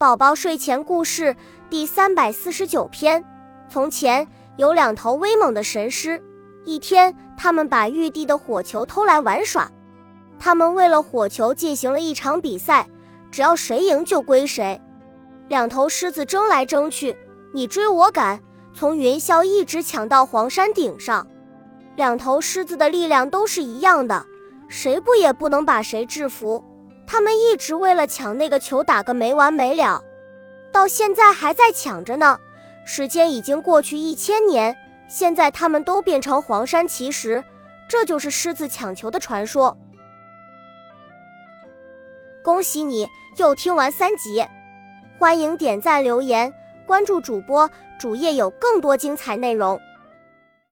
宝宝睡前故事第三百四十九篇：从前有两头威猛的神狮，一天，他们把玉帝的火球偷来玩耍。他们为了火球进行了一场比赛，只要谁赢就归谁。两头狮子争来争去，你追我赶，从云霄一直抢到黄山顶上。两头狮子的力量都是一样的，谁不也不能把谁制服。他们一直为了抢那个球打个没完没了，到现在还在抢着呢。时间已经过去一千年，现在他们都变成黄山奇石，这就是狮子抢球的传说。恭喜你又听完三集，欢迎点赞、留言、关注主播，主页有更多精彩内容。